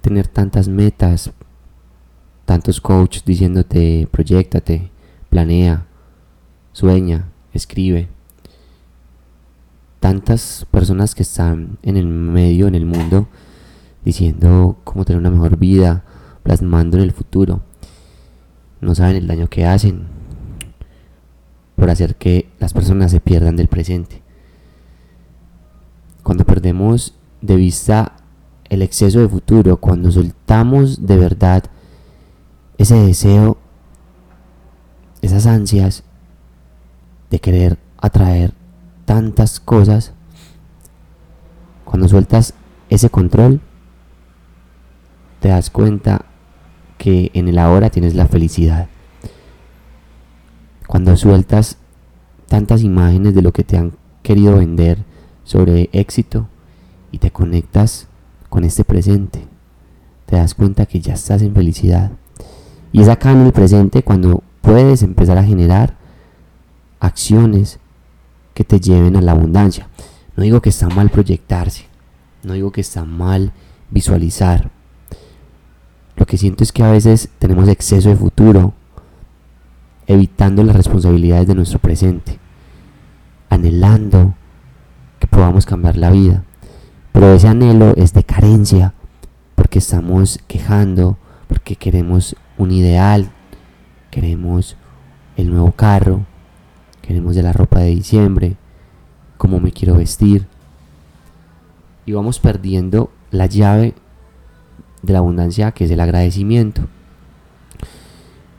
tener tantas metas, tantos coaches diciéndote, proyectate, planea, sueña, escribe. Tantas personas que están en el medio, en el mundo, diciendo cómo tener una mejor vida, plasmando en el futuro. No saben el daño que hacen por hacer que las personas se pierdan del presente. Cuando perdemos de vista el exceso de futuro, cuando soltamos de verdad ese deseo, esas ansias de querer atraer tantas cosas, cuando sueltas ese control, te das cuenta que en el ahora tienes la felicidad. Cuando sueltas tantas imágenes de lo que te han querido vender sobre éxito y te conectas con este presente, te das cuenta que ya estás en felicidad. Y es acá en el presente cuando puedes empezar a generar acciones que te lleven a la abundancia. No digo que está mal proyectarse, no digo que está mal visualizar. Lo que siento es que a veces tenemos exceso de futuro, evitando las responsabilidades de nuestro presente, anhelando que podamos cambiar la vida. Pero ese anhelo es de carencia, porque estamos quejando, porque queremos un ideal, queremos el nuevo carro, queremos de la ropa de diciembre, cómo me quiero vestir. Y vamos perdiendo la llave de la abundancia que es el agradecimiento.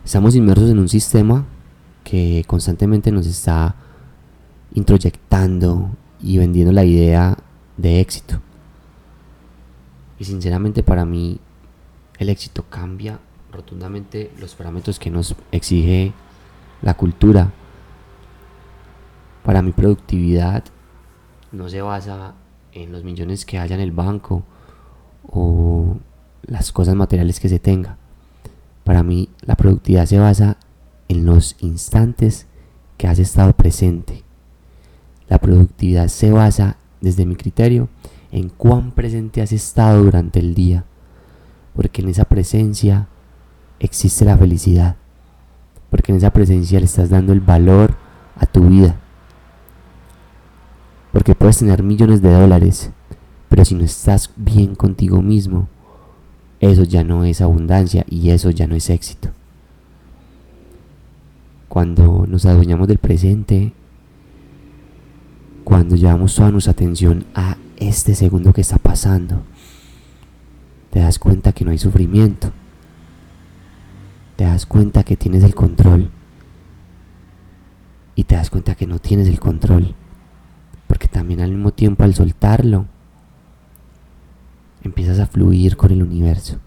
Estamos inmersos en un sistema que constantemente nos está introyectando y vendiendo la idea de éxito. Y sinceramente para mí el éxito cambia rotundamente los parámetros que nos exige la cultura. Para mi productividad no se basa en los millones que haya en el banco o las cosas materiales que se tenga. Para mí la productividad se basa en los instantes que has estado presente. La productividad se basa, desde mi criterio, en cuán presente has estado durante el día. Porque en esa presencia existe la felicidad. Porque en esa presencia le estás dando el valor a tu vida. Porque puedes tener millones de dólares, pero si no estás bien contigo mismo, eso ya no es abundancia y eso ya no es éxito. Cuando nos adueñamos del presente, cuando llevamos toda nuestra atención a este segundo que está pasando, te das cuenta que no hay sufrimiento, te das cuenta que tienes el control. Y te das cuenta que no tienes el control, porque también al mismo tiempo al soltarlo, empiezas a fluir con el universo.